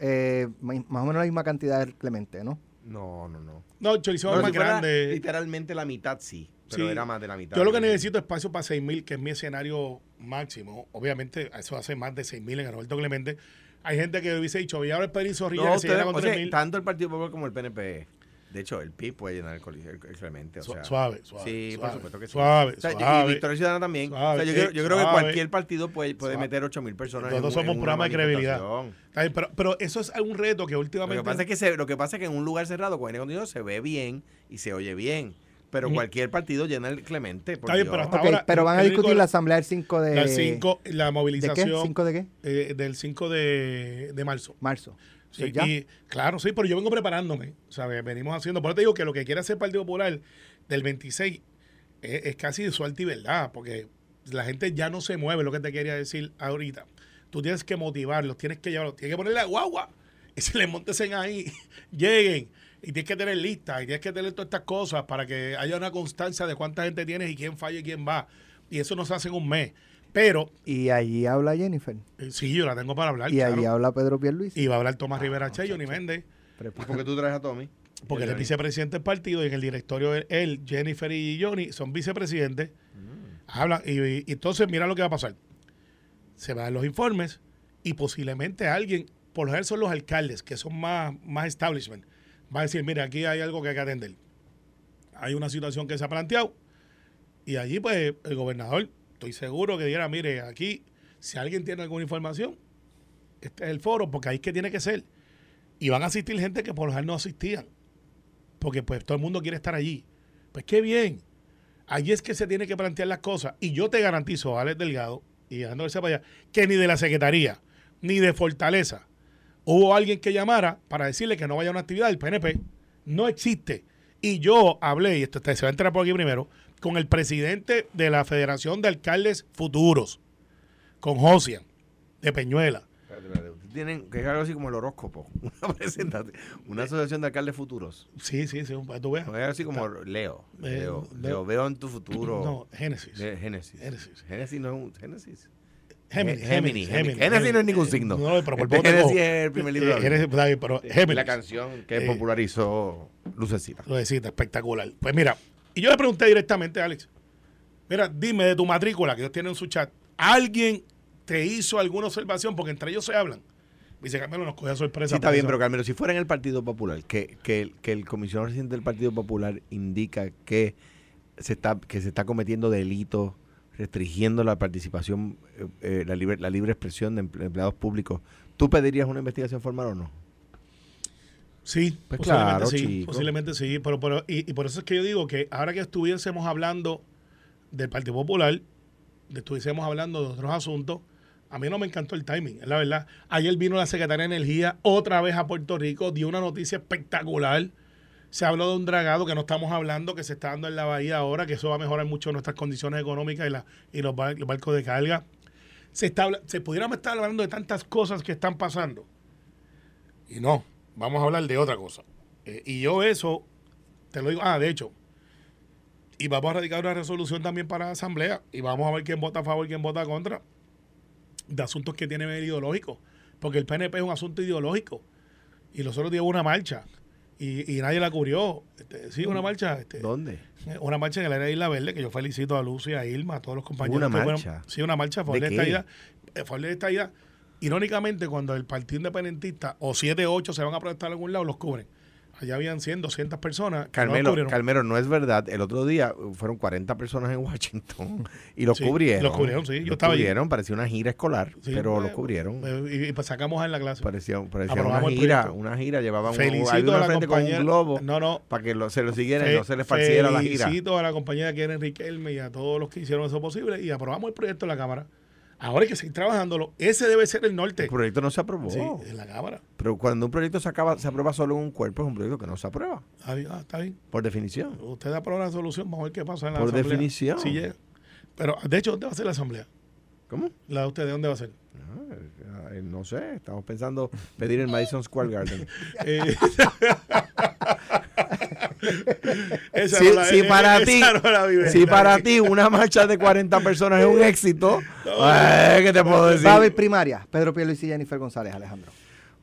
eh, más o menos la misma cantidad de Clemente, ¿no? No, no, no. No, el es más si grande. Literalmente la mitad sí, pero Sí. era más de la mitad. Yo lo que necesito es espacio para 6.000, que es mi escenario máximo. Obviamente, eso hace más de 6.000 en Roberto Clemente. Hay gente que hubiese dicho, y ahora el Pedrín Zorrilla No, que se ustedes- con o sea, 3.000. tanto el Partido Popular como el PNP. De hecho, el PIB puede llenar el coliseo, el, Clemente. O Su- sea, suave, suave, Sí, suave, por supuesto que sí. suave, O sea, y- suave. Y Victoria Ciudadana también. Suave, O sea, yo, creo, yo creo que cualquier partido puede, puede meter 8 mil personas. Nosotros en un- somos un programa de credibilidad. Pero, pero eso es un reto que Lo últimamente... que, pasa es que se- lo que pasa es que en un lugar cerrado, con aire acondicionado, se ve bien y se oye bien. Pero cualquier partido llena el Clemente. por Está bien, Dios. pero hasta Ok, ahora, pero van a discutir la asamblea del 5 de... La cinco, la ¿De qué? movilización ¿5 de qué? eh, del 5 de, de marzo. Marzo. Sí, y, claro, sí, pero yo vengo preparándome. ¿sabes? Venimos haciendo. Por eso te digo que lo que quiere hacer el Partido Popular del 26 es, es casi de suerte y verdad, porque la gente ya no se mueve, lo que te quería decir ahorita. Tú tienes que motivarlos, tienes que llevarlos, tienes que ponerle a guagua y se les montes en ahí, (laughs) lleguen. Y tienes que tener listas, y tienes que tener todas estas cosas para que haya una constancia de cuánta gente tienes y quién falla y quién va. Y eso no se hace en un mes. Pero, Y allí habla Jennifer. eh, sí, yo la tengo para hablar. Y claro. allí habla Pedro Pierluisi. Y va a hablar Tomás Rivera Che, Johnny Méndez, ¿Y por qué tú traes a Tommy? porque él es vicepresidente del partido y en el directorio él, él, Jennifer y Johnny son vicepresidentes. Hablan y, y entonces mira lo que va a pasar. Se van los informes y posiblemente alguien, por lo general son los alcaldes que son más, más establishment, va a decir, mira, aquí hay algo que hay que atender. Hay una situación que se ha planteado y allí pues el gobernador, estoy seguro que diera, mire, aquí si alguien tiene alguna información, este es el foro, porque ahí es que tiene que ser. Y van a asistir gente que por lo general no asistían. Porque pues todo el mundo quiere estar allí. Pues qué bien. Allí es que se tiene que plantear las cosas. Y yo te garantizo, Alex Delgado, y dejando de para allá, que ni de la Secretaría, ni de Fortaleza, hubo alguien que llamara para decirle que no vaya a una actividad del PNP. No existe. Y yo hablé, y esto se va a entrar por aquí primero, con el presidente de la Federación de Alcaldes Futuros, con Josian, de Peñuela. Tienen que es algo así como el horóscopo. (laughs) Una. Una asociación de alcaldes futuros. Sí, sí, sí, tú veas. Es así como Leo. Eh, Leo, Leo. Veo en tu futuro. No, Génesis. Génesis. Génesis. Génesis no es un Génesis. Géminis, Géminis. Génesis no es ningún signo. No, pero por poco Génesis es el primer libro Eh, Génesis, pero Géminis. la canción que Eh, popularizó Lucecita. Lo deciste, espectacular. Pues mira, y yo le pregunté directamente a Alex, mira, dime de tu matrícula, que ellos tienen en su chat, ¿alguien te hizo alguna observación? Porque entre ellos se hablan. Dice Carmelo, nos coge a sorpresa. Sí, está bien, eso. pero Carmelo, si fuera en el Partido Popular, que, que, que el comisionado residente del Partido Popular indica que se está, que se está cometiendo delitos restringiendo la participación, eh, eh, la, libre, la libre expresión de emple- empleados públicos, ¿tú pedirías una investigación formal o no? Sí, Pues posiblemente claro, sí, chico. posiblemente sí, pero, pero- y, y por eso es que yo digo que ahora que estuviésemos hablando del Partido Popular, estuviésemos hablando de otros asuntos, a mí no me encantó el timing, es la verdad. Ayer vino la Secretaria de Energía otra vez a Puerto Rico, dio una noticia espectacular. Se habló de un dragado que no estamos hablando, que se está dando en la bahía ahora, que eso va a mejorar mucho nuestras condiciones económicas y, la, y los, bar- los barcos de carga. Se, está, se pudiéramos estar hablando de tantas cosas que están pasando. Y no, vamos a hablar de otra cosa. Eh, y yo eso, te lo digo, ah, de hecho, y vamos a radicar una resolución también para la Asamblea y vamos a ver quién vota a favor y quién vota contra de asuntos que tienen medio ideológico. Porque el PNP es un asunto ideológico. Y nosotros dimos una marcha y, y nadie la cubrió. Este, sí, una marcha. Este, ¿Dónde? una marcha en el área de Isla Verde, que yo felicito a Lucy, a Irma, a todos los compañeros. ¿Una que fueron. marcha? sí, una marcha a favor ¿De de, esta idea. De. Irónicamente, cuando el Partido Independentista o 7, 8 se van a protestar a algún lado, los cubren. Allá habían 100, 200 personas. que no Carmelo. Carmelo, no es verdad. El otro día fueron 40 personas en Washington y los Sí, cubrieron. los cubrieron, sí, yo Los estaba allí. cubrieron, parecía una gira escolar, Sí, pero pues, los cubrieron. eh, Y, y pues sacamos en la clase. Parecía, parecía una gira, una gira, llevaban un, Felicito había a la frente con un globo No, no. para que lo- se lo siguieran, Fe- no se les falsiera la gira. Felicito a la compañera que era Enrique Elme y a todos los que hicieron eso posible y aprobamos el proyecto en la Cámara. Ahora hay que seguir trabajándolo. Ese debe ser el norte. El proyecto no se aprobó. Sí, en la Cámara. Pero cuando un proyecto se, acaba, se aprueba solo en un cuerpo, es un proyecto que no se aprueba, Ah, ah, está bien. por definición. Usted aprueba la solución, vamos a ver qué pasa en la Por asamblea. definición. Si llega. Pero, de hecho, ¿dónde va a ser la asamblea? ¿Cómo? La de ustedes, ¿dónde va a ser? Ah, eh, No sé, estamos pensando pedir el Madison Square Garden. (laughs) Eh, (laughs) esa Si, no la- si eh, (laughs) para ti, no si para ti una marcha de 40 personas es un éxito, eh, ¿qué te puedo decir? Va a haber primaria. Pedro Pierluisi y Jennifer González, Alejandro.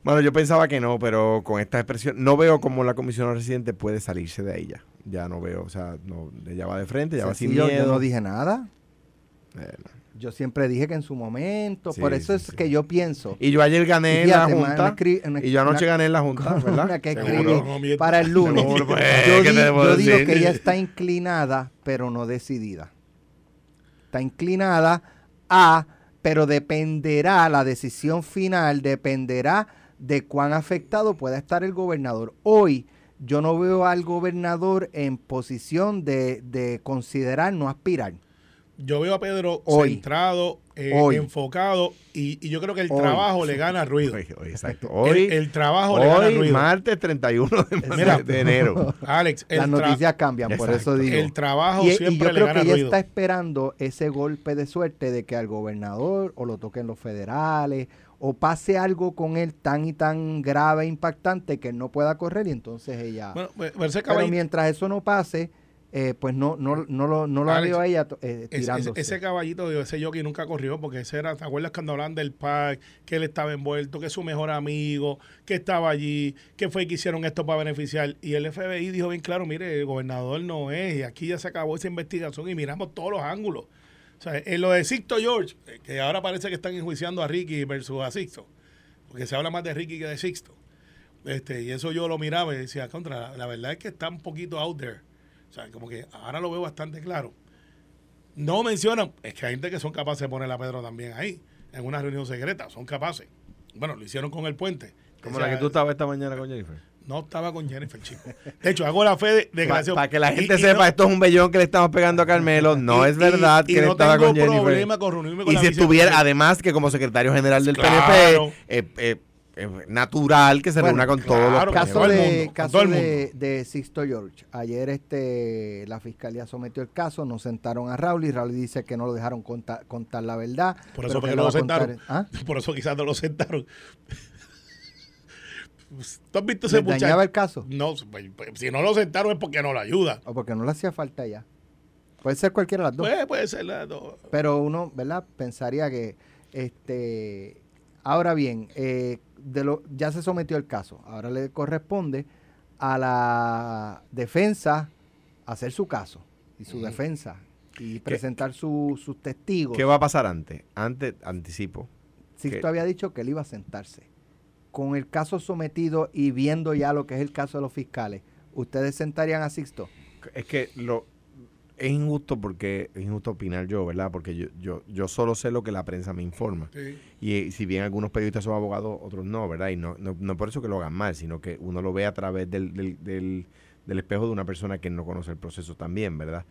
Bueno, yo pensaba que no, pero con esta expresión, no veo cómo la comisión residente puede salirse de ella. Ya no veo, o sea, no, ella va de frente, ya va sin miedo. yo no dije nada. Eh, Yo siempre dije que en su momento, Sí, por eso sí, es sí. que yo pienso. Y yo ayer gané en la Junta. una escri- una- y yo anoche una- gané en la Junta, ¿verdad? Una que escribí para el lunes. Seguro, pues, (laughs) yo ¿qué di- te puedo yo digo que ella está inclinada, pero no decidida. Está inclinada a, pero dependerá, la decisión final dependerá de cuán afectado pueda estar el gobernador. Hoy yo no veo al gobernador en posición de, de considerar no aspirar. Yo veo a Pedro Hoy. centrado, eh, Hoy. enfocado, y, y yo creo que el Hoy. trabajo le gana ruido. Hoy, hoy, exacto. El, Hoy, el trabajo le gana ruido. martes 31 de, Mira. de enero. (laughs) Alex, el, Las noticias cambian, por eso digo. el trabajo Y, y siempre yo le creo gana que ella ruido. está esperando ese golpe de suerte de que al gobernador o lo toquen los federales o pase algo con él tan y tan grave e impactante que él no pueda correr y entonces ella... Bueno, pues, pero mientras eso no pase, eh, pues no, no, no, lo, no lo Alex, veo a ella eh, ese, tirándose. ese caballito, ese jockey nunca corrió porque ese era, ¿te acuerdas cuando hablan del park? Que él estaba envuelto, que es su mejor amigo, que estaba allí, que fue que hicieron esto para beneficiar. Y el FBI dijo bien claro, mire, el gobernador no es, y aquí ya se acabó esa investigación y miramos todos los ángulos. O sea, en lo de Sixto George, eh, que ahora parece que están enjuiciando a Ricky versus a Sixto, porque se habla más de Ricky que de Sixto. Este, y eso yo lo miraba y decía, contra, la, la verdad es que está un poquito out there. O sea, como que ahora lo veo bastante claro. No mencionan, es que hay gente que son capaces de poner a Pedro también ahí, en una reunión secreta, son capaces. Bueno, lo hicieron con el puente. Como O la que tú estabas esta mañana con Jennifer. No estaba con Jennifer, chico. De hecho, hago la fe de, de Para que la gente y sepa, no- esto es un bellón que le estamos pegando a Carmelo. No y- es verdad que él no estaba tengo con Jennifer. problema con reunirme con y la si estuviera, además que como secretario general del Claro. PNP, eh, eh, natural que se Bueno, reúna con claro, todos los caso todo el de, mundo, caso todo de, de Sixto George. Ayer este la fiscalía sometió el caso, nos sentaron a Raúl y Raúl dice que no lo dejaron contar, contar la verdad. Por eso que lo no lo sentaron. ¿Ah? (laughs) Por eso quizás no lo sentaron. (laughs) ¿Tú has visto ese ¿Les muchacho? dañaba el caso? No, pues, pues, si no lo sentaron es porque no lo ayuda. O porque no le hacía falta ya. Puede ser cualquiera de las dos. Puede, puede ser las dos. Pero uno, ¿verdad? Pensaría que Este, ahora bien, eh, de lo, ya se sometió el caso. Ahora le corresponde a la defensa hacer su caso y su defensa y presentar su- sus testigos. ¿Qué va a pasar antes? Antes, anticipo. Sixto ¿Qué? había dicho que él iba a sentarse. Con el caso sometido y viendo ya lo que es el caso de los fiscales, ¿ustedes sentarían a Sixto? Es que lo es injusto porque es injusto opinar yo, ¿verdad? Porque yo, yo, yo solo sé lo que la prensa me informa. Sí. Y eh, si bien algunos periodistas son abogados, otros no, ¿verdad? Y no, no, no por eso que lo hagan mal, sino que uno lo ve a través del, del, del- del espejo de una persona que no conoce el proceso también, ¿verdad?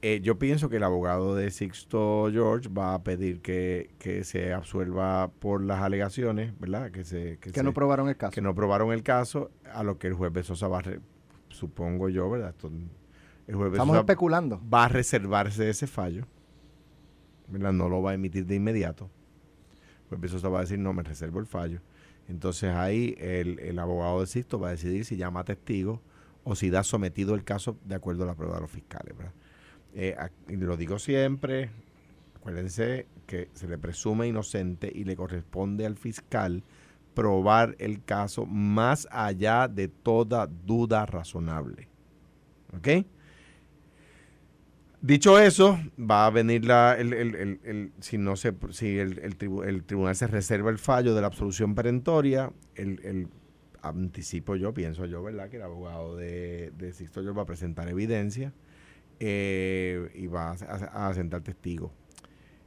Eh, yo pienso que el abogado de Sixto George va a pedir que, que se absuelva por las alegaciones, ¿verdad? Que, se, Que se- no probaron el caso. que no probaron el caso, a lo que el juez Besosa va a, re- supongo yo, ¿verdad? Esto- el juez Estamos especulando. va a reservarse ese fallo, ¿verdad? No lo va a emitir de inmediato. Pues Besosa va a decir, no, me reservo el fallo. Entonces ahí el, el abogado de Sixto va a decidir si llama a testigos o si da sometido el caso de acuerdo a la prueba de los fiscales, ¿verdad? Eh, a- y lo digo siempre, acuérdense que se le presume inocente y le corresponde al fiscal probar el caso más allá de toda duda razonable. ¿Ok? Dicho eso, va a venir la, el, el- el- el- si no se, si el, el tribu- el tribunal se reserva el fallo de la absolución perentoria, el, anticipo yo, pienso yo, ¿verdad? Que el abogado de, de Sixto va a presentar evidencia eh, y va a, sentar testigos.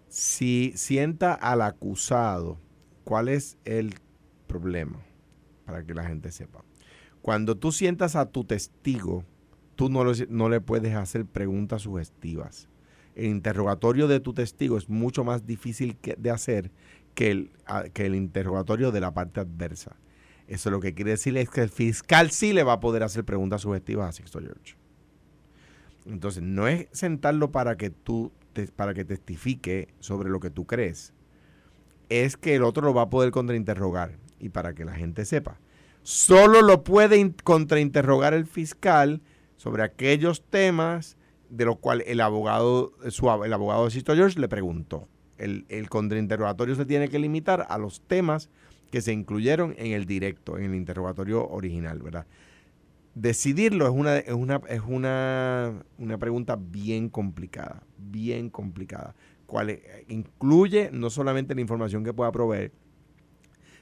Si sienta al acusado, ¿cuál es el problema? Para que la gente sepa. Cuando tú sientas a tu testigo, tú no, le- no le puedes hacer preguntas sugestivas. El interrogatorio de tu testigo es mucho más difícil de hacer que el, a- que el interrogatorio de la parte adversa. Eso lo que quiere decir es que el fiscal sí le va a poder hacer preguntas sugestivas a Sixto George. Entonces, no es sentarlo para que tú te- para que testifique sobre lo que tú crees. Es que el otro lo va a poder contrainterrogar. Y para que la gente sepa, solo lo puede in- contrainterrogar el fiscal sobre aquellos temas de los cuales el abogado, su el abogado de Sisto George le preguntó. El, el contrainterrogatorio se tiene que limitar a los temas que se incluyeron en el directo, en el interrogatorio original, ¿verdad? Decidirlo es una, es una, es una, una pregunta bien complicada, bien complicada. Eh, incluye no solamente la información que pueda proveer,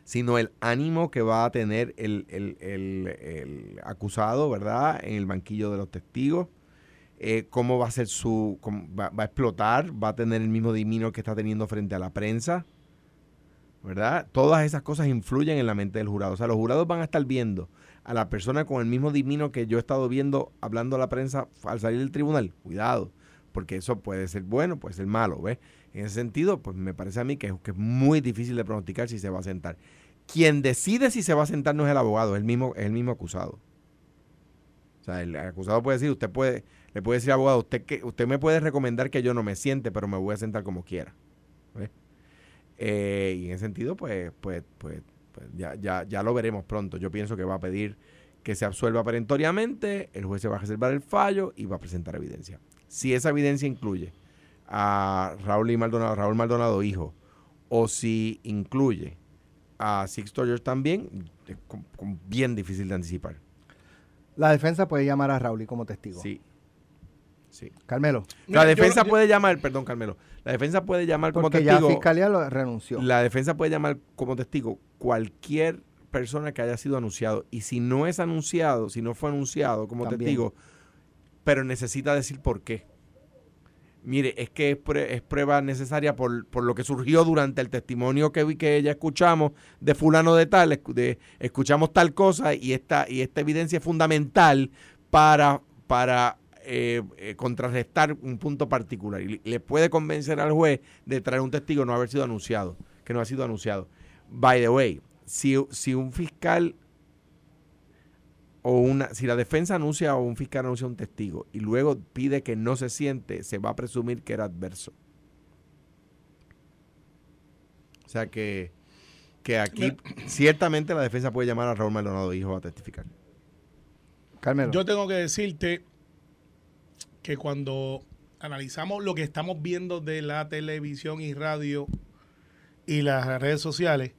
sino el ánimo que va a tener el, el- el- el acusado, ¿verdad? En el banquillo de los testigos. eh, cómo va a ser su. cómo va, va a explotar, va a tener el mismo dimino que está teniendo frente a la prensa. ¿Verdad? Todas esas cosas influyen en la mente del jurado. O sea, los jurados van a estar viendo a la persona con el mismo dimino que yo he estado viendo hablando a la prensa al salir del tribunal. Cuidado, porque eso puede ser bueno, puede ser malo, ¿ves? En ese sentido, pues me parece a mí que, es muy difícil de pronosticar si se va a sentar. Quien decide si se va a sentar no es el abogado, es el mismo, es el mismo acusado. O sea, el acusado puede decir, usted puede, le puede decir al abogado, usted que, usted me puede recomendar que yo no me siente, pero me voy a sentar como quiera. Eh, y en ese sentido, pues, pues, pues, pues ya, ya, ya lo veremos pronto. Yo pienso que va a pedir que se absuelva perentoriamente, el juez se va a reservar el fallo y va a presentar evidencia. Si esa evidencia incluye a Raúl y Maldonado, Raúl Maldonado hijo, o si incluye a Sixto George también, com- bien difícil de anticipar. La defensa puede llamar a Raúl como testigo. Sí. Sí. Carmelo, La Mira, defensa yo- puede llamar, perdón, Carmelo. La defensa puede llamar como porque ya testigo. la fiscalía lo renunció. La defensa puede llamar como testigo cualquier persona que haya sido anunciado. Y si no es anunciado, si no fue anunciado como También. testigo, pero necesita decir por qué. Mire, es que es, prue- es prueba necesaria por, por lo que surgió durante el testimonio que vi que ya escuchamos de fulano de tal, de, escuchamos tal cosa y esta, y esta evidencia es fundamental para, para eh, eh, contrarrestar un punto particular. Y le puede convencer al juez de traer un testigo no haber sido anunciado, que no ha sido anunciado. By the way, si, si un fiscal o una, si la defensa anuncia o un fiscal anuncia un testigo y luego pide que no se siente, se va a presumir que era adverso. O sea que, que aquí ciertamente la defensa puede llamar a Raúl Maldonado hijo a testificar. Carmelo. Yo tengo que decirte que cuando analizamos lo que estamos viendo de la televisión y radio y las redes sociales,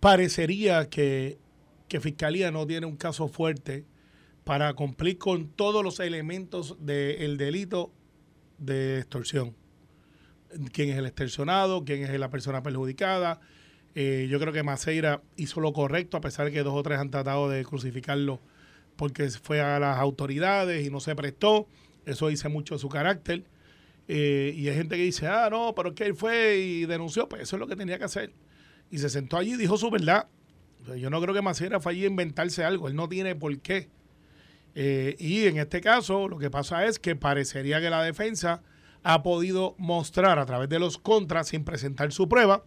parecería que, que Fiscalía no tiene un caso fuerte para cumplir con todos los elementos del delito de extorsión. Quién es el extorsionado, quién es la persona perjudicada. Eh, yo creo que Maceira hizo lo correcto, a pesar de que dos o tres han tratado de crucificarlo porque fue a las autoridades y no se prestó. Eso dice mucho de su carácter. Eh, y hay gente que dice, ah, no, pero es que él fue y denunció. Pues eso es lo que tenía que hacer. Y se sentó allí y dijo su verdad. Yo no creo que Maceira fue allí a inventarse algo. Él no tiene por qué. Eh, y en este caso, lo que pasa es que parecería que la defensa ha podido mostrar a través de los contras, sin presentar su prueba,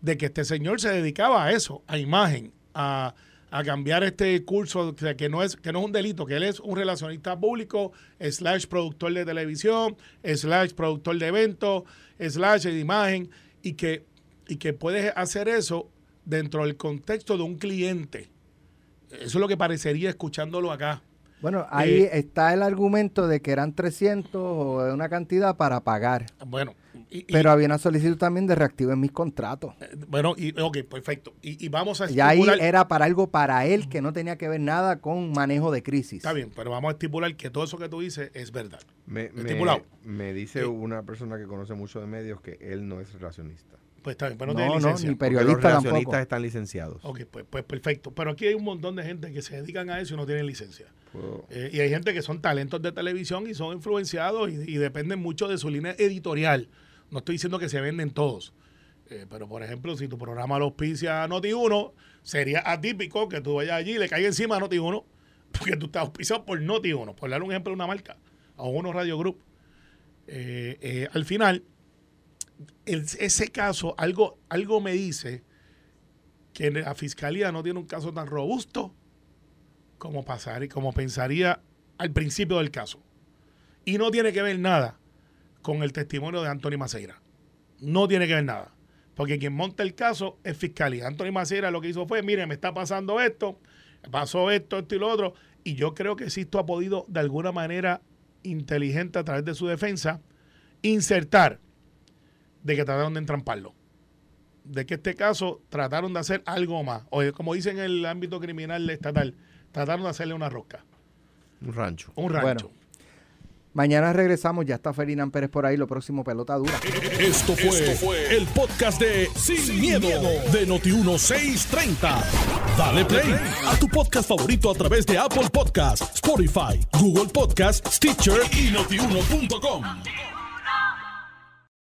de que este señor se dedicaba a eso, a imagen, a a cambiar este curso, que no es que no es un delito, que él es un relacionista público, slash productor de televisión, slash productor de eventos, slash de imagen, y que, y que puedes hacer eso dentro del contexto de un cliente. Eso es lo que parecería escuchándolo acá. Bueno, ahí eh, está el argumento de que eran 300 o una cantidad para pagar. Bueno, pero había una solicitud también de reactivo en mis contratos. Eh, bueno, y, ok, perfecto. Y, vamos a estipular... Y ahí era para algo para él que no tenía que ver nada con manejo de crisis. Está bien, pero vamos a estipular que todo eso que tú dices es verdad. Me, me, dice una persona que conoce mucho de medios que él no es relacionista. Pues está bien, pero no, tiene licencia. No, ni periodista los relacionistas están licenciados. Ok, pues, pues perfecto. Pero aquí hay un montón de gente que se dedican a eso y no tienen licencia. Eh, y hay gente que son talentos de televisión y son influenciados y dependen mucho de su línea editorial. No estoy diciendo que se venden todos. Eh, pero, por ejemplo, si tu programa lo auspicia a Noti1, sería atípico que tú vayas allí y le caiga encima a Noti1, (laughs) porque tú estás auspiciado por Noti1, por dar un ejemplo de una marca, a uno Radio Group. Eh, eh, al final, ese caso, algo, algo me dice que la fiscalía no tiene un caso tan robusto como pasar y como pensaría al principio del caso. Y no tiene que ver nada con el testimonio de Anthony Maceira. No tiene que ver nada. Porque quien monta el caso es fiscalía. Anthony Maceira lo que hizo fue, mire, me está pasando esto, pasó esto, esto y lo otro. Y yo creo que Sisto ha podido, de alguna manera inteligente a través de su defensa, insertar de que trataron de entramparlo. De que este caso trataron de hacer algo más. O como dicen en el ámbito criminal estatal, trataron de hacerle una rosca. Un rancho. Un rancho. Mañana regresamos, ya está Ferdinand Pérez por ahí, lo próximo pelota dura. Esto fue, el podcast de Sin, miedo, de Noti1630. Dale play a tu podcast favorito a través de Apple Podcasts, Spotify, Google Podcasts, Stitcher y notiuno.com.